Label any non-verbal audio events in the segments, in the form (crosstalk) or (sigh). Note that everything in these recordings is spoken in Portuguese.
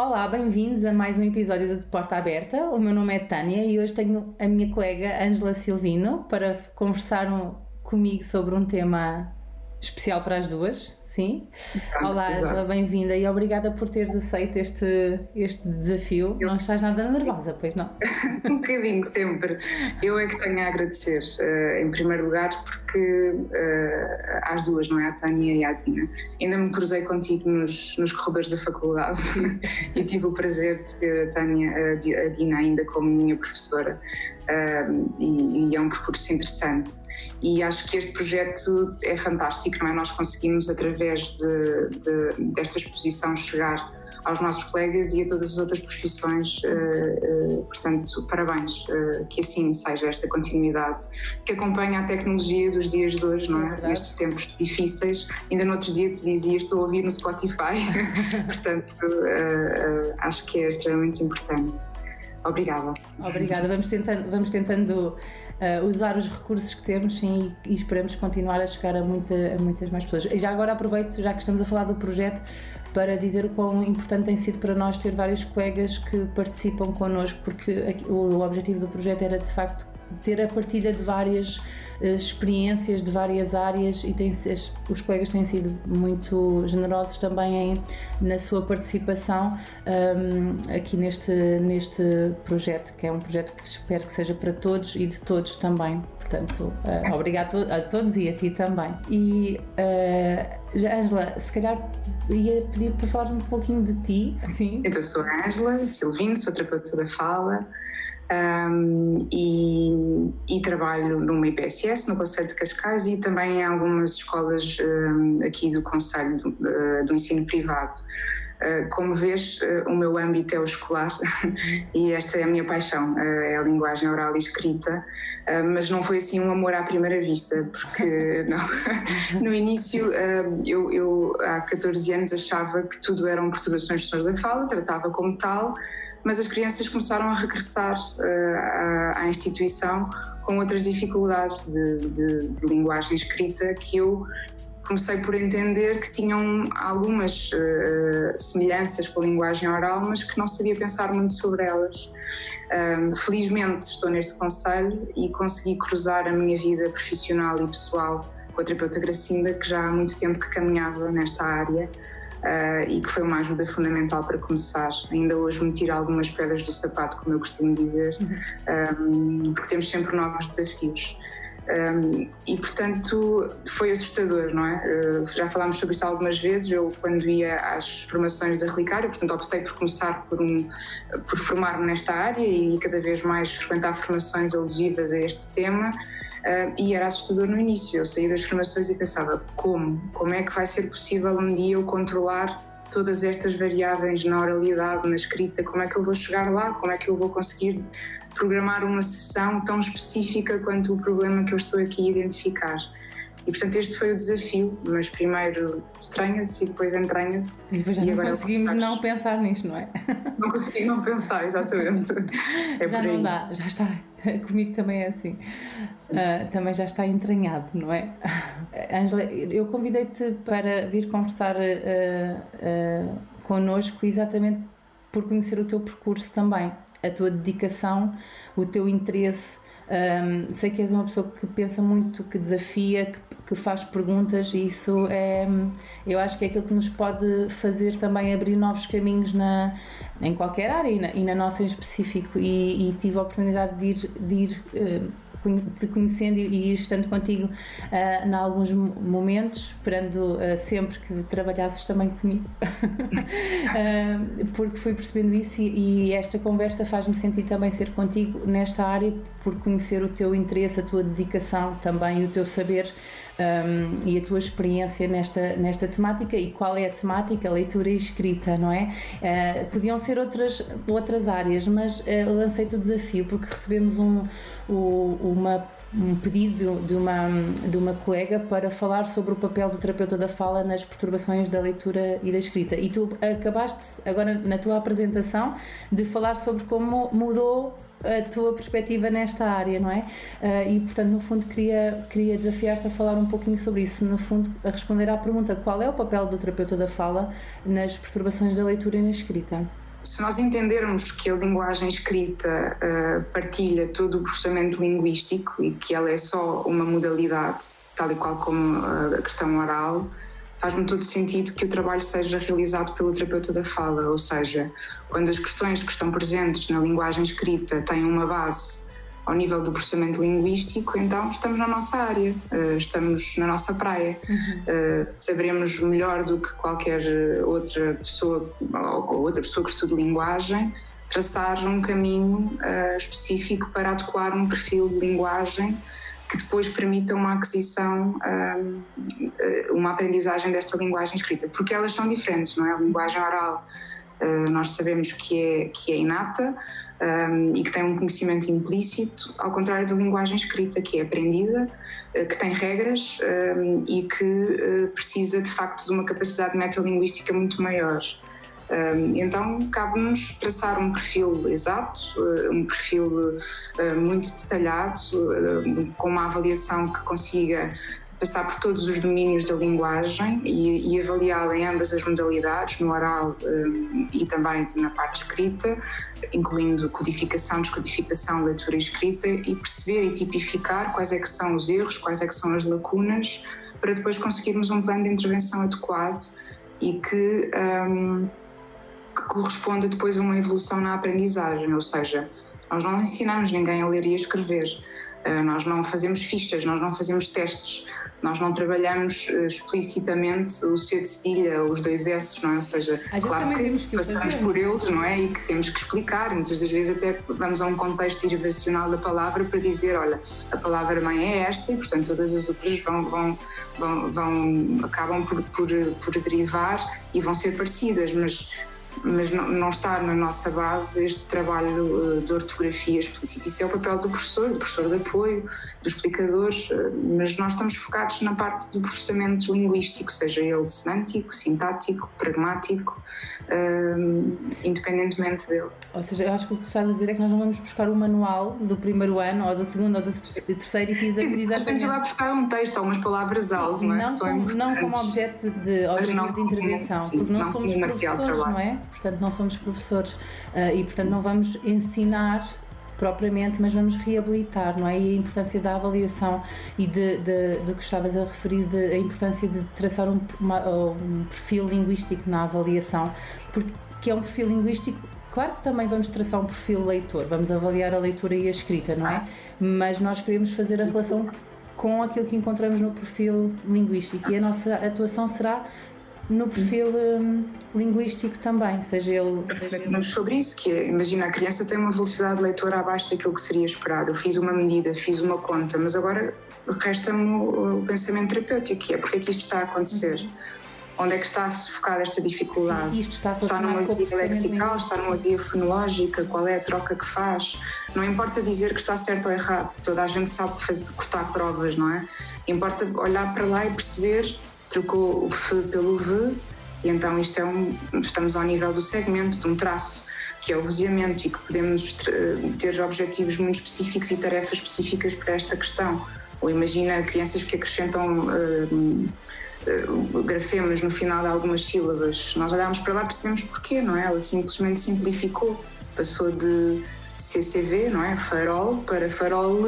Olá, bem-vindos a mais um episódio de Porta Aberta. O meu nome é Tânia e hoje tenho a minha colega Ângela Silvino para conversar comigo sobre um tema especial para as duas, sim. Olá, Angela, bem-vinda e obrigada por teres aceito este, este desafio. Eu... Não estás nada nervosa, pois não? (laughs) um bocadinho, sempre. Eu é que tenho a agradecer, uh, em primeiro lugar, porque uh, às duas, não é? A Tânia e a Dina. Ainda me cruzei contigo nos, nos corredores da faculdade (laughs) e tive o prazer de ter a Tânia, a Dina ainda como minha professora e, e, é um percurso interessante. E acho que este projeto é fantástico, não é? Nós conseguimos, através de, de, desta exposição, chegar aos nossos colegas e a todas as outras profissões. Uh, uh, portanto, parabéns, uh, que assim seja esta continuidade que acompanha a tecnologia dos dias de hoje, não é? é Nestes tempos difíceis. Ainda no outro dia te dizia, estou a ouvir no Spotify, (laughs) portanto, acho que é extremamente importante. Obrigada. Obrigada. Vamos tentando, vamos tentando uh, usar os recursos que temos sim, e, e, esperamos continuar a chegar a, muita, a muitas mais pessoas. E já agora aproveito, já que estamos a falar do projeto, para dizer o quão importante tem sido para nós ter vários colegas que participam connosco, porque aqui, o, o objetivo do projeto era de facto ter a partilha de várias experiências de várias áreas e tem, os colegas têm sido muito generosos também em, na sua participação um, aqui neste, neste projeto, que é um projeto que espero que seja para todos e de todos também. Portanto, uh, obrigado a todos e a ti também. E uh, Ângela, se calhar ia pedir para falar um pouquinho de ti. Sim. Então, sou a Ângela Silvino, sou terapeuta da fala um, e, e, trabalho numa IPSS, no Conselho de Cascais e também em algumas escolas um, aqui do Conselho do, uh, do Ensino Privado. Uh, como vês, uh, o meu âmbito é o escolar (laughs) e esta é a minha paixão, é a linguagem oral e escrita, mas não foi assim um amor à primeira vista, porque (laughs) não. (laughs) no início eu, eu há 14 anos achava que tudo eram perturbações de sons da fala, tratava como tal, mas as crianças começaram a regressar uh, à, à, instituição com outras dificuldades de, de, de, linguagem escrita que eu comecei por entender que tinham algumas uh, semelhanças com a linguagem oral, mas que não sabia pensar muito sobre elas. Um, felizmente estou neste conselho e consegui cruzar a minha vida profissional e pessoal com a terapeuta Gracinda, que já há muito tempo que caminhava nesta área uh, e que foi uma ajuda fundamental para começar. Ainda hoje me tira algumas pedras do sapato, como eu costumo dizer, um, uhum. porque temos sempre novos desafios. Um, e portanto foi assustador, não é? Uh, já falámos sobre isto algumas vezes. Eu, quando ia às formações da Relicária, portanto, optei por começar por, um, por formar-me nesta área e cada vez mais frequentar formações alusivas a este tema. Uh, e era assustador no início. Eu saí das formações e pensava: como? Como é que vai ser possível um dia eu controlar todas estas variáveis na oralidade, na escrita? Como é que eu vou chegar lá? Como é que eu vou conseguir programar uma sessão tão específica quanto o problema que eu estou aqui a identificar? E portanto este foi o desafio, mas primeiro estranha-se e depois entranha-se. E depois já e não conseguimos não pensar nisto, não é? (laughs) Não consigo não pensar, exatamente. (laughs) É já não dá, já está. (laughs) Comigo também é assim. Uh, também já está entranhado, não é? Ângela, eu convidei-te para vir conversar uh, uh, connosco exatamente por conhecer o teu percurso também, a tua dedicação, o teu interesse um, sei que és uma pessoa que pensa muito, que desafia, que, que, faz perguntas e isso é, eu acho que é aquilo que nos pode fazer também abrir novos caminhos na, em qualquer área e na, e na nossa em específico. E, e, tive a oportunidade de ir, de ir te conhecendo e, estando contigo uh, em alguns momentos, esperando uh, sempre que trabalhasses também comigo, uh, (laughs) porque fui percebendo isso e, e esta conversa faz-me sentir também ser contigo nesta área, por conhecer o teu interesse, a tua dedicação também, o teu saber um, e a tua experiência nesta, nesta temática e qual é a temática, leitura e escrita, não é? Uh, podiam ser outras, outras áreas, mas uh, lancei-te o desafio porque recebemos um, o, uma um pedido de uma, de uma colega para falar sobre o papel do terapeuta da fala nas perturbações da leitura e da escrita. E tu acabaste agora na tua apresentação de falar sobre como mudou a tua perspectiva nesta área, não é? Uh, e portanto, no fundo, queria, queria desafiar-te a falar um pouquinho sobre isso, no fundo, a responder à pergunta qual é o papel do terapeuta da fala nas perturbações da leitura e na escrita. se nós entendermos que a linguagem escrita uh, partilha todo o processamento linguístico e que ela é só uma modalidade, tal e qual como a questão oral, faz-me todo sentido que o trabalho seja realizado pelo terapeuta da fala, ou seja, quando as questões que estão presentes na linguagem escrita têm uma base ao nível do processamento linguístico, então estamos na nossa área, eh, estamos na nossa praia. Uhum. Eh, saberemos melhor do que qualquer outra pessoa ou outra pessoa que estude linguagem traçar um caminho eh, específico para adequar um perfil de linguagem que depois permita uma aquisição, uma aprendizagem desta linguagem escrita, porque elas são diferentes, não é? A linguagem oral nós sabemos que é, que é inata, um, e que tem um conhecimento implícito, ao contrário da linguagem escrita, que é aprendida, uh, que tem regras um, e que precisa de facto de uma capacidade metalinguística muito maior. Então, cabe-nos traçar um perfil exato, uh, um perfil muito detalhado, com uma avaliação que consiga passar por todos os domínios da linguagem e, e avaliá-la em ambas as modalidades, no oral e também na parte escrita, incluindo codificação, descodificação, leitura e escrita, e perceber e tipificar quais é que são os erros, quais é que são as lacunas, para depois conseguirmos um plano de intervenção adequado e que, um, que corresponda depois a uma evolução na aprendizagem, ou seja, nós não ensinamos ninguém a ler e a escrever, uh, nós não fazemos fichas, nós não fazemos testes, nós não trabalhamos uh, explicitamente o C de cedilha, os dois S, não é? Ou seja, claro que, que passamos por eles, não é? E que temos que explicar. Muitas das vezes até vamos a um contexto derivacional da palavra para dizer, olha, a palavra mãe é esta e, portanto, todas as outras vão, vão, vão, vão acabam por, por, por derivar e vão ser parecidas, mas mas não, não está na nossa base este trabalho eh, de ortografia explícita. Isso é o papel do professor, do professor de apoio, do explicador, eh, mas nós estamos focados na parte do processamento linguístico, seja ele semântico, sintático, pragmático, uh, independentemente dele. Ou seja, eu acho que o que estás a dizer é que nós não vamos buscar o manual do primeiro ano, ou do segundo, ou do terceiro e fizemos exatamente. Temos ir lá buscar um texto ou umas palavras-alvo, não é? Não, como, não como objeto de, objetivo de intervenção, sim, porque não, não somos professores, não é? Portanto, não somos professores uh, e, portanto, não vamos ensinar propriamente, mas vamos reabilitar, não é? E a importância da avaliação e de, de, de que estavas a referir, de, a importância de traçar um, uma, um perfil linguístico na avaliação, porque é um perfil linguístico. Claro que também vamos traçar um perfil leitor, vamos avaliar a leitura e a escrita, não é? Mas nós queremos fazer a relação com aquilo que encontramos no perfil linguístico e a nossa atuação será no perfil um, linguístico também, seja ele. Refletimos sobre isso, que é, imagina, a criança tem uma velocidade de leitura abaixo daquilo que seria esperado. Eu fiz uma medida, fiz uma conta, mas agora resta-me o, o, pensamento terapêutico, que é porque é que isto está a acontecer. Uhum. Onde é que está focada esta dificuldade? Sim, isto está, está numa guia lexical, está numa guia fonológica, qual é a troca que faz? Não importa dizer que está certo ou errado, toda a gente sabe fazer, cortar provas, não é? Importa olhar para lá e perceber trocou o F pelo V, e então isto é um, estamos ao nível do segmento, de um traço, que é o vozeamento, e que podemos ter objetivos muito específicos e tarefas específicas para esta questão. Ou imagina crianças que acrescentam uh, grafemas no final de algumas sílabas. Nós olhamos para lá e percebemos porquê, não é? Ela simplesmente simplificou, passou de CCV, não é? Farol para farol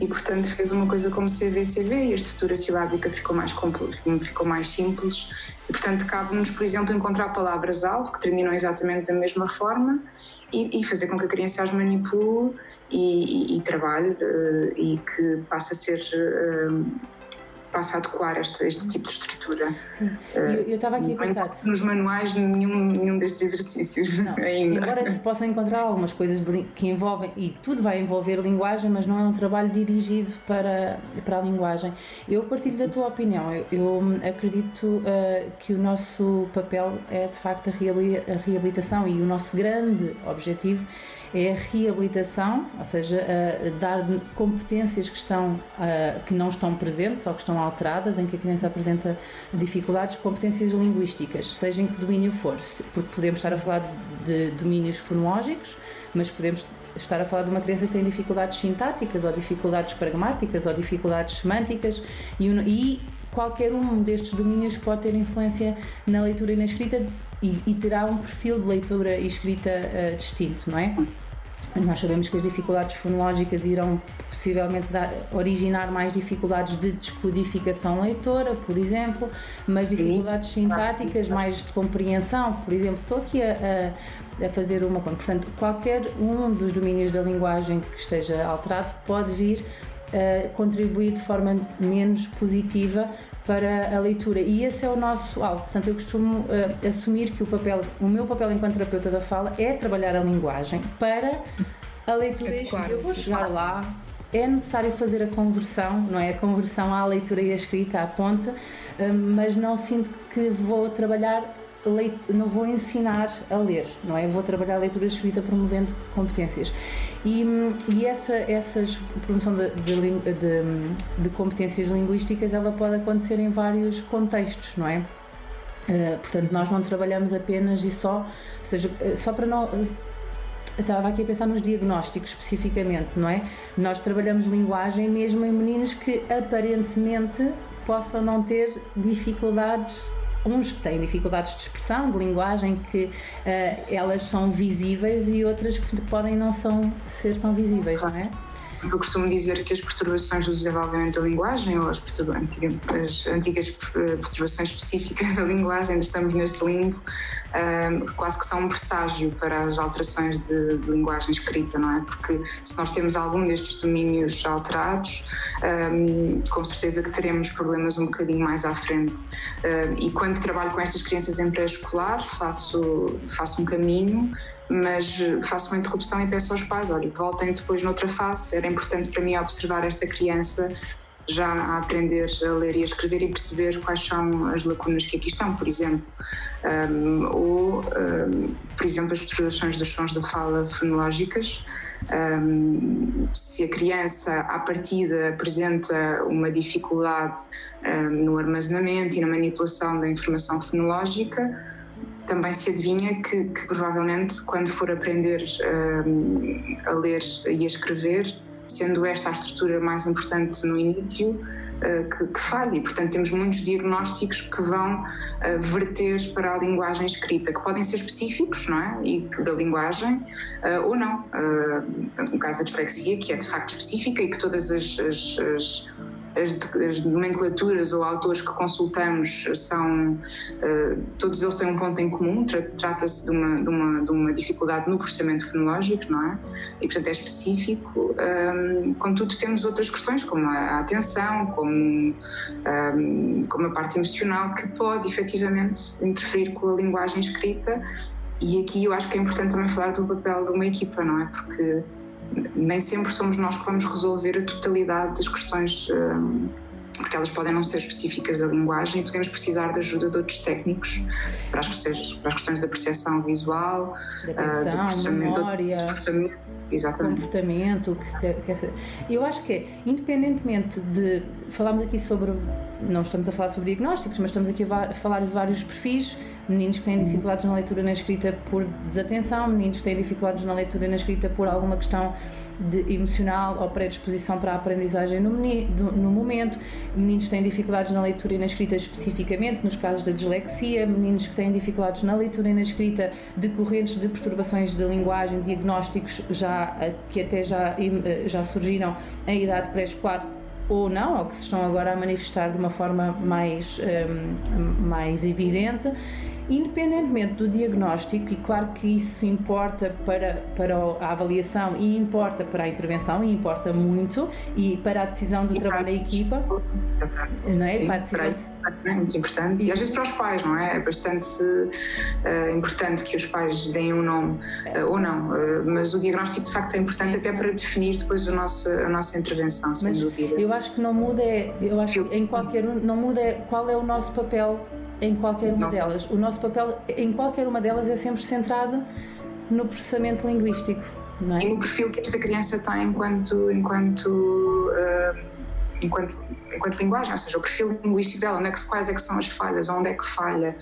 e portanto fez uma coisa como CVCV e a estrutura silábica ficou mais ficou mais simples e portanto cabe-nos, por exemplo, encontrar palavras-alvo que terminam exatamente da mesma forma e, e, fazer com que a criança as manipule e, e, e trabalhe uh, e que passe a ser uh, passa a adequar este, este tipo de estrutura. Sim. Uh, eu estava aqui a pensar. Nos manuais, nenhum, nenhum destes exercícios não. (laughs) ainda. Embora se possam encontrar algumas coisas de, que envolvem, e tudo vai envolver linguagem, mas não é um trabalho dirigido para, para a linguagem. Eu partilho da tua opinião. Eu, eu acredito uh, que o nosso papel é de facto a reabilitação e o nosso grande objetivo é a reabilitação, ou seja, dar competências que, estão, que não estão presentes ou que estão alteradas, em que a criança apresenta dificuldades, competências linguísticas, seja em que domínio for, porque podemos estar a falar de domínios fonológicos, mas podemos estar a falar de uma criança que tem dificuldades sintáticas ou dificuldades pragmáticas ou dificuldades semânticas e, e qualquer um destes domínios pode ter influência na leitura e na escrita e, e terá um perfil de leitura e escrita uh, distinto, não é? Nós sabemos que as dificuldades fonológicas irão possivelmente dar, originar mais dificuldades de descodificação leitora, por exemplo, mas dificuldades sintáticas, mais de compreensão, por exemplo. Estou aqui a, a, a fazer uma conta. Portanto, qualquer um dos domínios da linguagem que esteja alterado pode vir a contribuir de forma menos positiva para a leitura e esse é o nosso alvo. Portanto, eu costumo uh, assumir que o papel, o meu papel enquanto terapeuta da fala é trabalhar a linguagem para a leitura a escrita. Eu vou chegar lá, é necessário fazer a conversão, não é? A conversão à leitura e à escrita, à ponte, uh, mas não sinto que vou trabalhar não vou ensinar a ler, não é? Vou trabalhar a leitura escrita promovendo competências. E, e essa essas promoção de, de, de, de, competências linguísticas ela pode acontecer em vários contextos, não é? Uh, portanto, nós não trabalhamos apenas e só, ou seja, eh, só para não. Eu estava aqui a pensar nos diagnósticos especificamente, não é? Nós trabalhamos linguagem mesmo em meninos que aparentemente possam não ter dificuldades uns que têm dificuldades de expressão, de linguagem, que uh, elas são visíveis e outras que podem não são, ser tão visíveis, não é? Eu costumo dizer que as perturbações do desenvolvimento da linguagem, ou as, as antigas perturbações específicas (laughs) da linguagem, estamos neste limbo, um, quase que são um presságio para as alterações de, de, linguagem escrita, não é? Porque se nós temos algum destes domínios alterados, um, com certeza que teremos problemas um bocadinho mais à frente. Um, e quando trabalho com estas crianças em pré-escolar, faço, faço um caminho mas faço uma interrupção e peço aos pais, olha, voltem depois noutra face, era importante para mim observar esta criança já a aprender a ler e a escrever e perceber quais são as lacunas que aqui estão, por exemplo. Um, ou, um, por exemplo, as perturbações dos sons da fala fonológicas. Um, se a criança, à partida, apresenta uma dificuldade no armazenamento e na manipulação da informação fonológica, também se adivinha que, que provavelmente, quando for aprender a ler e a escrever, sendo esta a estrutura mais importante no início, uh, que, que falha. E, portanto, temos muitos diagnósticos que vão uh, verter para a linguagem escrita, que podem ser específicos, não é? E da linguagem, uh, ou não. no caso da dislexia, que é de facto específica e que todas as, as, as as, as nomenclaturas ou autores que consultamos são, uh, todos eles têm um ponto em comum, trata-se de uma, de, uma, de uma dificuldade no processamento fonológico, não é? E portanto é específico. Um, contudo, temos outras questões, como a atenção, como, um, como a parte emocional, que pode efetivamente interferir com a linguagem escrita. E aqui eu acho que é importante também falar do papel de uma equipa, não é? Porque nem sempre somos nós que vamos resolver a totalidade das questões, hum, porque elas podem não ser específicas da linguagem e podemos precisar da ajuda de outros técnicos para as questões, para as questões da percepção visual, da atenção, uh, memória, Exatamente. comportamento. Que, que, eu acho que, independentemente de. Falámos aqui sobre. Não estamos a falar sobre diagnósticos, mas estamos aqui a falar de vários perfis meninos que têm dificuldades na leitura e na escrita por desatenção, meninos que têm dificuldades na leitura e na escrita por alguma questão de emocional ou predisposição para a aprendizagem no, no momento, meninos que têm dificuldades na leitura e na escrita especificamente, nos casos da dislexia, meninos que têm dificuldades na leitura e na escrita decorrentes de perturbações de linguagem, diagnósticos já, que até já, eh, já surgiram em idade pré-escolar ou não, ou que se estão agora a manifestar de uma forma mais, um, mais evidente independentemente do diagnóstico, e claro que isso importa para, para a avaliação e importa para a intervenção e importa muito e para a decisão do e trabalho da equipa, não é? Sim, para a decisão... é muito importante e às vezes para os pais, não é? É bastante uh, importante que os pais deem um nome uh, ou não, uh, mas o diagnóstico de facto é importante é, até para definir depois o nosso, a nossa intervenção, sem mas dúvida. Eu acho que não muda, é, eu acho que em qualquer um, não muda é qual é o nosso papel em qualquer uma delas. O nosso papel em qualquer uma delas é sempre centrado no processamento linguístico. Não é? E no perfil que esta criança tem enquanto, enquanto, uh, enquanto, enquanto linguagem, ou seja, o perfil linguístico dela, onde é que, quais é que são as falhas, onde é que falha,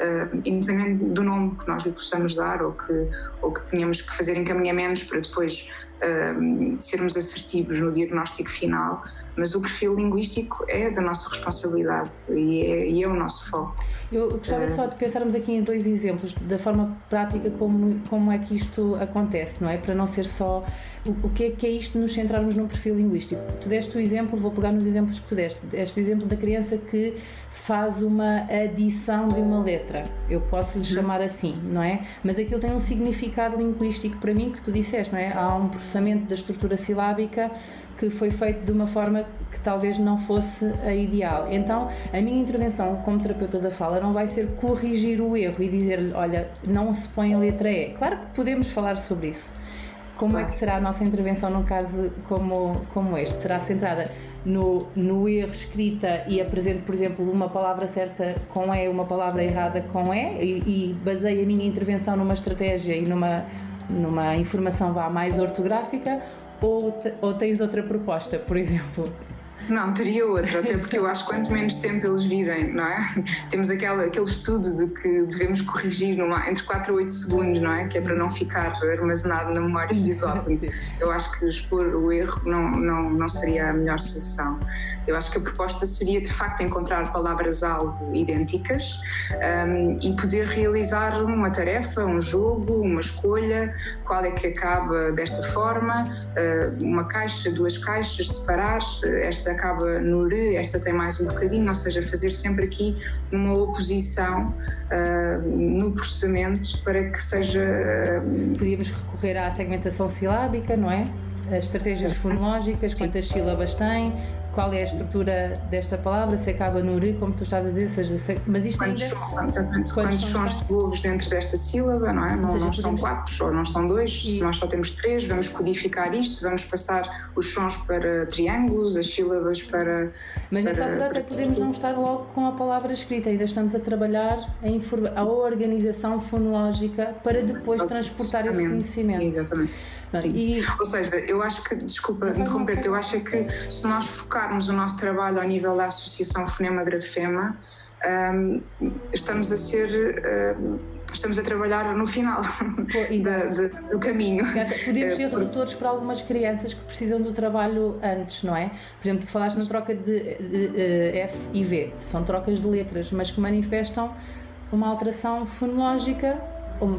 uh, independente do nome que nós lhe possamos dar ou que, ou que tenhamos que fazer encaminhamentos para depois uh, sermos assertivos no diagnóstico final, mas o perfil linguístico é da nossa responsabilidade e é, e é o nosso foco. Eu gostava só de pensarmos aqui em dois exemplos da forma prática como, como é que isto acontece, não é? Para não ser só o, o que é que é isto nos centrarmos num perfil linguístico. Tu deste o exemplo, vou pegar nos exemplos que tu deste, deste o exemplo da criança que faz uma adição de uma letra. Eu posso lhe uhum. chamar assim, não é? Mas aquilo tem um significado linguístico para mim que tu disseste, não é? Há um processamento da estrutura silábica que foi feito de uma forma que talvez não fosse a ideal. Então, a minha intervenção como terapeuta da fala não vai ser corrigir o erro e dizer-lhe, olha, não se põe a letra E. Claro que podemos falar sobre isso. Como é que será a nossa intervenção num caso como, como este? Será centrada no, no erro escrita e apresento, por exemplo, uma palavra certa com E, uma palavra errada com E e, e baseio a minha intervenção numa estratégia e numa, numa informação vá mais ortográfica ou, ou tens outra proposta, por exemplo? Não, teria outra, até porque eu acho que quanto menos tempo eles virem, não é? Temos aquela, aquele estudo de que devemos corrigir numa, entre 4 a 8 segundos, não é? Que é para não ficar armazenado na memória visual. (laughs) Eu acho que expor o erro não, não, não seria a melhor solução. Eu acho que a proposta seria de facto encontrar palavras-alvo idênticas um, e poder realizar uma tarefa, um jogo, uma escolha, qual é que acaba desta forma, uh, uma caixa, duas caixas, separar, esta acaba no re, esta tem mais um bocadinho, ou seja, fazer sempre aqui uma oposição uh, no processamento para que seja. Uh, Podíamos recorrer à segmentação silábica, não é? As estratégias fonológicas, quantas sílabas tem, qual é a estrutura desta palavra, se acaba no ri, como tu estavas a dizer, seja, se, mas isto quantos ainda... São, quantos, quantos sons de ovos dentro desta sílaba, não é? Não, seja, não estão quatro, ou não estão dois, Isso. se nós só temos três, vamos codificar isto, vamos passar os sons para triângulos, as sílabas para... Mas para, nessa altura até podemos não estar logo com a palavra escrita, ainda estamos a trabalhar a, a organização fonológica para depois transportar esse conhecimento. Exatamente. Sim. E... Ou seja, eu acho que, desculpa interromper-te, eu acho é que se nós focarmos o nosso trabalho ao nível da Associação Fonema-Grafema, um, estamos a ser. Um, estamos a trabalhar no final Pô, (laughs) da, de, do caminho. Podemos ser redutores para algumas crianças que precisam do trabalho antes, não é? Por exemplo, falaste na troca de, de, de, eh, F e V, são trocas de letras, mas que manifestam uma alteração fonológica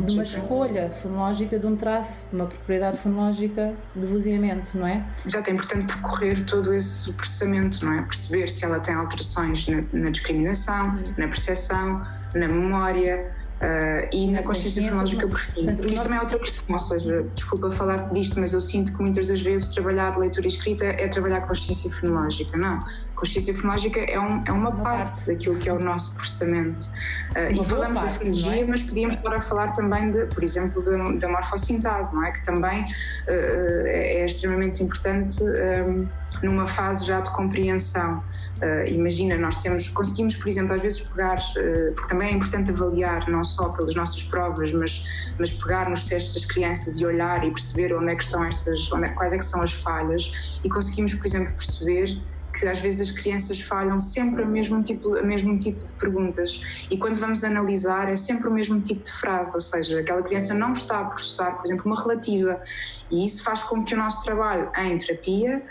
de uma escolha fonológica de um traço, de uma propriedade fonológica de vozeamento, não é? Exato, é importante percorrer todo esse processamento, não é? Perceber se ela tem alterações na, na discriminação, Isso. na percepção, na memória, Uh, e na consciência fonológica por fim. Porque isto também é outra questão, ou seja, desculpa falar-te disto, mas eu sinto que muitas das vezes trabalhar leitura escrita é trabalhar consciência fonológica. Não. Consciência fonológica é, um, é uma, uma parte, parte, daquilo que é o nosso processamento. Uh, e falamos parte, da fonologia, é? mas podíamos estar a falar também, de, por exemplo, da, da morfossintase, não é? Que também uh, é extremamente importante um, numa fase já de compreensão. Uh, imagina, nós temos, conseguimos, por exemplo, às vezes pegar, uh, porque também é importante avaliar não só pelas nossas provas, mas, mas pegar nos testes das crianças e olhar e perceber onde é que estão estas, onde é, quais é que são as falhas. E conseguimos, por exemplo, perceber que às vezes as crianças falham sempre o mesmo tipo, o mesmo tipo de perguntas. E quando vamos analisar é sempre o mesmo tipo de frase, ou seja, aquela criança não está a processar, por exemplo, uma relativa. E isso faz com que o nosso trabalho em terapia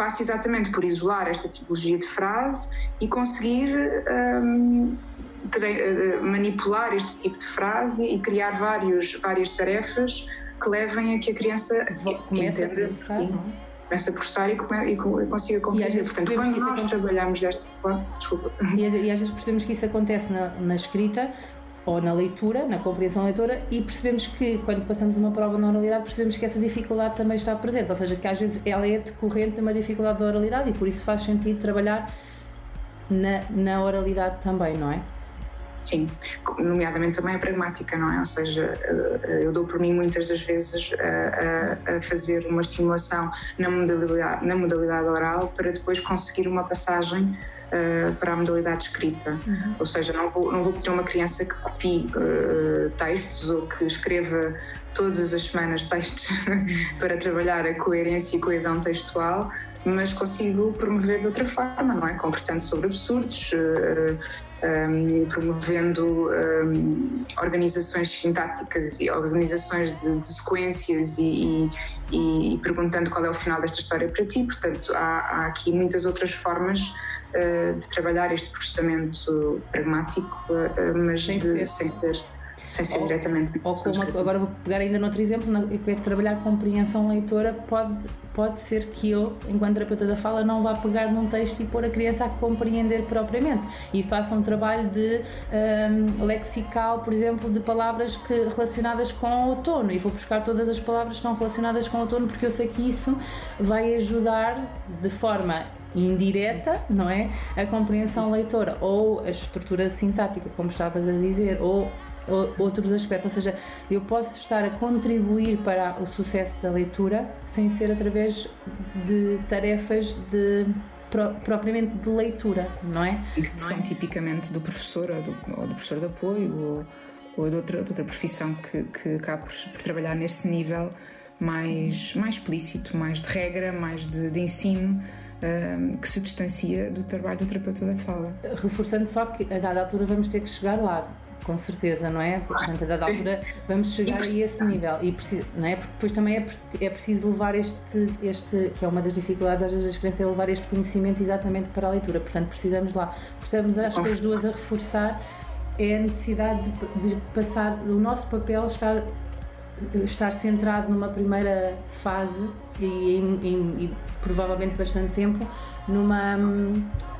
passa exatamente por isolar esta tipologia de frase e conseguir um, uh, manipular este tipo de frase e criar vários, várias tarefas que levem a que a criança comece a processar, Comece a processar e, come, e consiga compreender. Portanto, quando nós acontece... trabalhamos desta forma. Desculpa. E, e às vezes percebemos que isso acontece na, na escrita, ou na leitura, na compreensão leitora, e percebemos que quando passamos uma prova na oralidade, percebemos que essa dificuldade também está presente, ou seja, que às vezes ela é decorrente de uma dificuldade da oralidade e por isso faz sentido trabalhar na, na oralidade também, não é? Sim, nomeadamente também a pragmática, não é? Ou seja, eh, eu dou por mim muitas das vezes a, a, a fazer uma estimulação na modalidade, na modalidade oral para depois conseguir uma passagem uh, para a modalidade escrita. Uhum. Ou seja, não vou, não vou pedir a uma criança que copie uh, textos ou que escreva todas as semanas textos (laughs) para trabalhar a coerência e coesão textual, mas consigo promover de outra forma, não é? Conversando sobre absurdos, uh, um, promovendo um, organizações sintáticas e organizações de, de sequências e, e, e, perguntando qual é o final desta história para ti. Portanto, há, há aqui muitas outras formas de trabalhar este processamento pragmático, uh, mas sem, de, ser. sem ser sem ser ou, diretamente. Ou como, agora vou pegar ainda noutro exemplo, na, que é trabalhar compreensão leitora, pode, pode ser que eu, enquanto terapeuta da fala, não vá pegar num texto e pôr a criança a compreender propriamente e faça um trabalho de um, lexical, por exemplo, de palavras que, relacionadas com o outono e vou buscar todas as palavras que estão relacionadas com o outono porque eu sei que isso vai ajudar de forma indireta, não é? A compreensão leitora ou a estrutura sintática, como estavas a dizer, ou outros aspectos, ou seja, eu posso estar a contribuir para o sucesso da leitura sem ser através de tarefas de propriamente de leitura, não é? E que são tipicamente do professor ou do, ou do professor de apoio ou, ou de, outra, de outra profissão que, que acaba por, por, trabalhar nesse nível mais, mais explícito, mais de regra, mais de, de ensino. Um, que se distancia do trabalho do terapeuta da fala. Reforçando só que a dada altura vamos ter que chegar lá com certeza, não é? Portanto, a dada altura vamos chegar a esse nível. E preciso, não é? Porque depois também é, é preciso levar este, este, que é uma das dificuldades às vezes das crianças, é levar este conhecimento exatamente para a leitura. Portanto, precisamos lá. Estamos, acho que as duas a reforçar é a necessidade de, de passar o nosso papel estar estar centrado numa primeira fase e, e, e provavelmente bastante tempo numa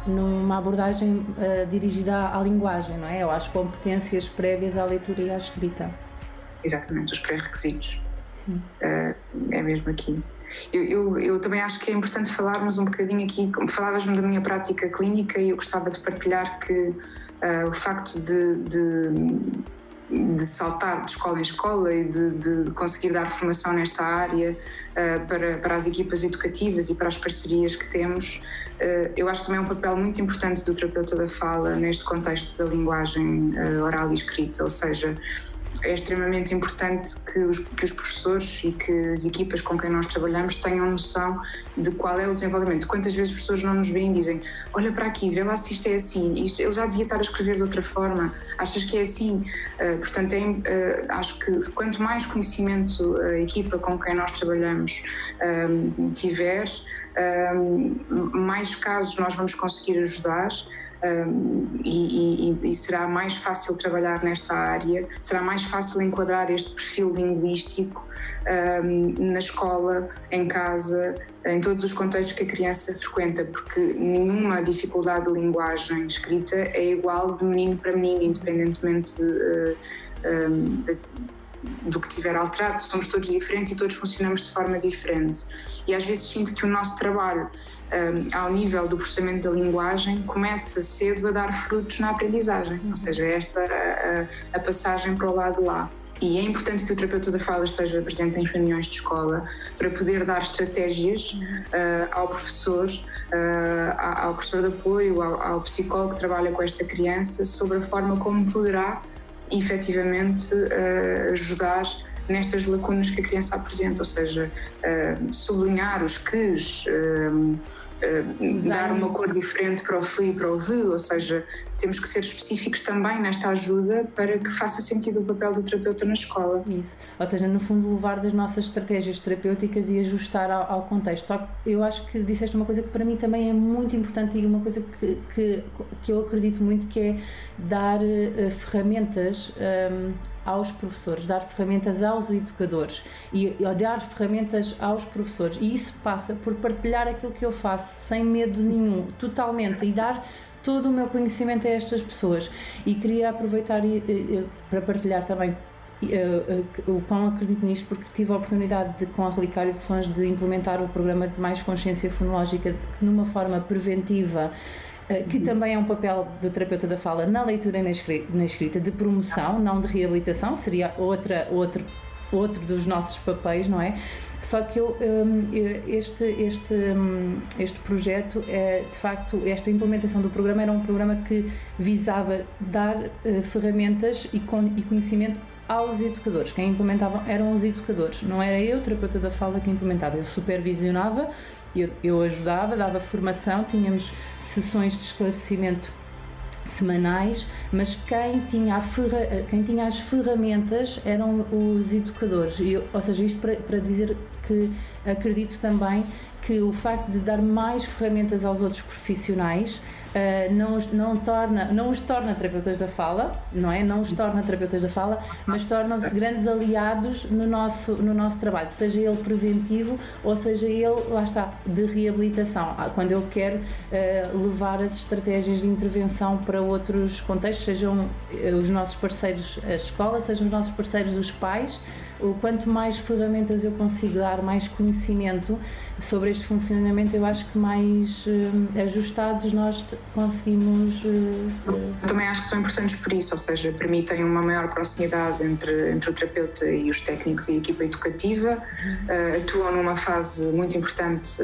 numa abordagem uh, dirigida à, linguagem, não é? Ou às competências prévias à leitura e à escrita. Exatamente, os pré-requisitos. Sim. Uh, é mesmo aqui. Eu, eu, eu, também acho que é importante falarmos um bocadinho aqui, falavas-me da minha prática clínica e eu gostava de partilhar que uh, o facto de, de de saltar de escola em escola e de, de conseguir dar formação nesta área uh, para, para as equipas educativas e para as parcerias que temos, uh, eu acho também um papel muito importante do terapeuta da fala neste contexto da linguagem uh, oral e escrita, ou seja, é extremamente importante que os, que os professores e que as equipas com quem nós trabalhamos tenham noção de qual é o desenvolvimento. Quantas vezes as pessoas não nos veem e dizem: Olha para aqui, vê lá se isto é assim, isto, ele já devia estar a escrever de outra forma, achas que é assim? Uh, portanto, é, uh, acho que quanto mais conhecimento a equipa com quem nós trabalhamos um, tiver, mais casos nós vamos conseguir ajudar um, e, e, e, será mais fácil trabalhar nesta área, será mais fácil enquadrar este perfil linguístico um, na escola, em casa, em todos os contextos que a criança frequenta, porque nenhuma dificuldade de linguagem escrita é igual de menino para menino, independentemente de, um, de do que tiver alterado, somos todos diferentes e todos funcionamos de forma diferente. E às vezes sinto que o nosso trabalho um, ao nível do processamento da linguagem, começa cedo a dar frutos na aprendizagem, ou seja, esta a, a, passagem para o lado lá. E é importante que o terapeuta da fala esteja presente em reuniões de escola para poder dar estratégias uh, ao professor, uh, ao professor de apoio, ao, ao psicólogo que trabalha com esta criança sobre a forma como poderá efetivamente ajudar nestas lacunas que a criança apresenta, ou seja, uh, sublinhar os que's, uh, uh, dar uma cor diferente para o fui e para o v, ou seja, temos que ser específicos também nesta ajuda para que faça sentido o papel do terapeuta na escola. Isso, ou seja, no fundo levar das nossas estratégias terapêuticas e ajustar ao, ao contexto. Só que eu acho que disseste uma coisa que para mim também é muito importante e uma coisa que, que, que eu acredito muito que é dar ferramentas um, aos professores, dar ferramentas aos educadores e, e dar ferramentas aos professores. E isso passa por partilhar aquilo que eu faço sem medo nenhum, totalmente, e dar todo o meu conhecimento a estas pessoas. E queria aproveitar e, e, para partilhar também o quão acredito nisto porque tive a oportunidade de, com a Relicário de Sons de implementar o programa de mais consciência fonológica numa forma preventiva que também é um papel do terapeuta da fala na leitura e na escrita, de promoção, não de reabilitação, seria outra, outro, outro dos nossos papéis, não é? Só que eu, hum, este, este, hum, este projeto, é, de facto, esta implementação do programa era um programa que visava dar eh, ferramentas e conhecimento aos educadores. Quem implementava eram os educadores, não era eu, terapeuta da fala, que implementava. Eu supervisionava eu, eu ajudava, dava formação, tínhamos sessões de esclarecimento semanais, mas quem tinha, ferra, quem tinha as ferramentas eram os educadores. E, ou seja, isto para, para dizer que acredito também que o facto de dar mais ferramentas aos outros profissionais uh, não, não, torna, não os torna terapeutas da fala, não é? Não os torna terapeutas da fala, mas tornam-se grandes aliados no nosso, no nosso trabalho, seja ele preventivo ou seja ele, lá está, de reabilitação. Ah, quando eu quero uh, levar as estratégias de intervenção para outros contextos, sejam eh, os nossos parceiros a escola, sejam os nossos parceiros os pais, quanto mais ferramentas eu consigo dar, mais conhecimento sobre este funcionamento, eu acho que mais uh, ajustados nós conseguimos. Uh, Também acho que são importantes por isso, ou seja, permitem uma maior proximidade entre, entre o terapeuta e os técnicos e a equipa educativa, uh, atuam numa fase muito importante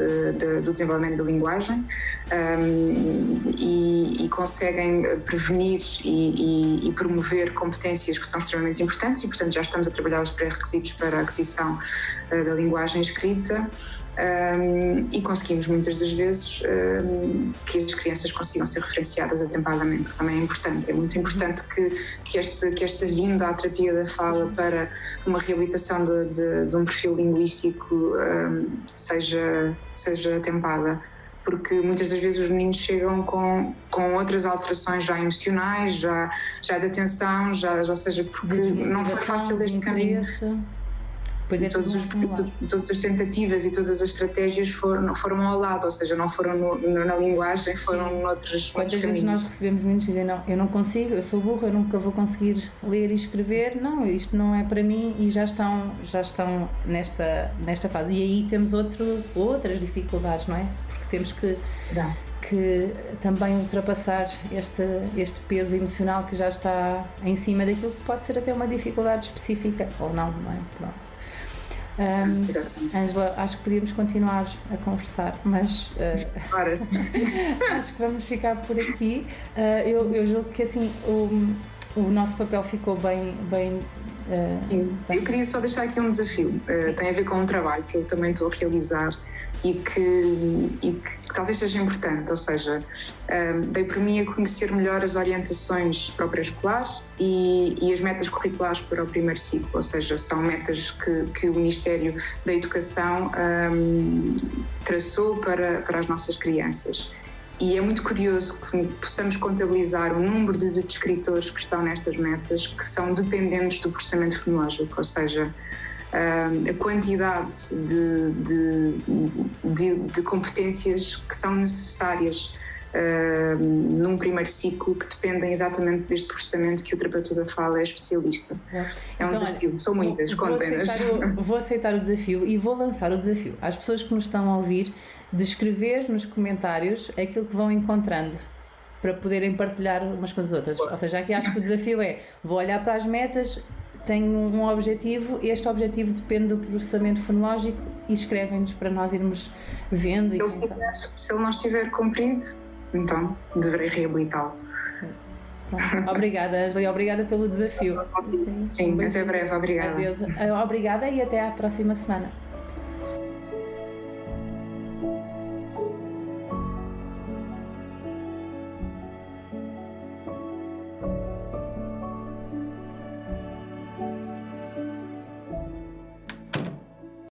do desenvolvimento da linguagem. Um, e, e, conseguem prevenir e, e, e, promover competências que são extremamente importantes e, portanto, já estamos a trabalhar os pré-requisitos para a aquisição uh, da linguagem escrita um, e conseguimos muitas das vezes um, que as crianças consigam ser referenciadas atempadamente, que também é importante. É muito importante que, que, este, que esta vinda à terapia da fala para uma reabilitação de, de, de um perfil linguístico seja, seja atempada porque muitas das vezes os meninos chegam com, com outras alterações já emocionais, já, já de atenção, já, já seja porque não foi fácil este caminho. Pois é, todos os, todas as tentativas e todas as estratégias foram, foram ao lado, ou seja, não foram no, no, na linguagem, foram Sim. noutros Quantas vezes caminhos. nós recebemos meninos que dizem, não, eu não consigo, eu sou burro, eu nunca vou conseguir ler e escrever, não, isto não é para mim e já estão, já estão nesta, nesta fase. E aí temos outro, outras dificuldades, não é? Temos que... que também ultrapassar este, este peso emocional que já está em cima daquilo que pode ser até uma dificuldade específica ou não, não é? Pronto. Um, Angela, acho que podíamos continuar a conversar, mas uh, (laughs) acho que vamos ficar por aqui. Uh, eu, eu julgo que assim o, o nosso papel ficou bem. bem uh, Sim, bem... eu queria só deixar aqui um desafio. tem a ver com um trabalho que eu também estou a realizar e que, e que talvez seja importante, ou seja, um, dei por mim a conhecer melhor as orientações para o pré-escolar e, e, as metas curriculares para o primeiro ciclo, ou seja, são metas que, que o Ministério da Educação um, traçou para, para as nossas crianças. E é muito curioso que possamos contabilizar o número de descritores que estão nestas metas que são dependentes do processamento fonológico, ou seja, a quantidade de, de, de, de, competências que são necessárias uh, num primeiro ciclo que dependem exatamente deste processamento que o terapeuta da fala é especialista. É, é um então, desafio, olha, são muitas, vou, contenas. Vou, vou aceitar o desafio e vou lançar o desafio às pessoas que nos estão a ouvir de escrever nos comentários aquilo que vão encontrando para poderem partilhar umas com as outras. Ou seja, aqui acho que o desafio é vou olhar para as metas tem um objetivo, este objetivo depende do processamento fonológico e escrevem-nos para nós irmos vendo. Se, ele, estiver, se ele não estiver cumprido, então deverei reabilitá-lo. Obrigada, Angela, obrigada pelo desafio. Sim, Sim um até breve, obrigada. Adeus. Ah, obrigada e até à próxima semana.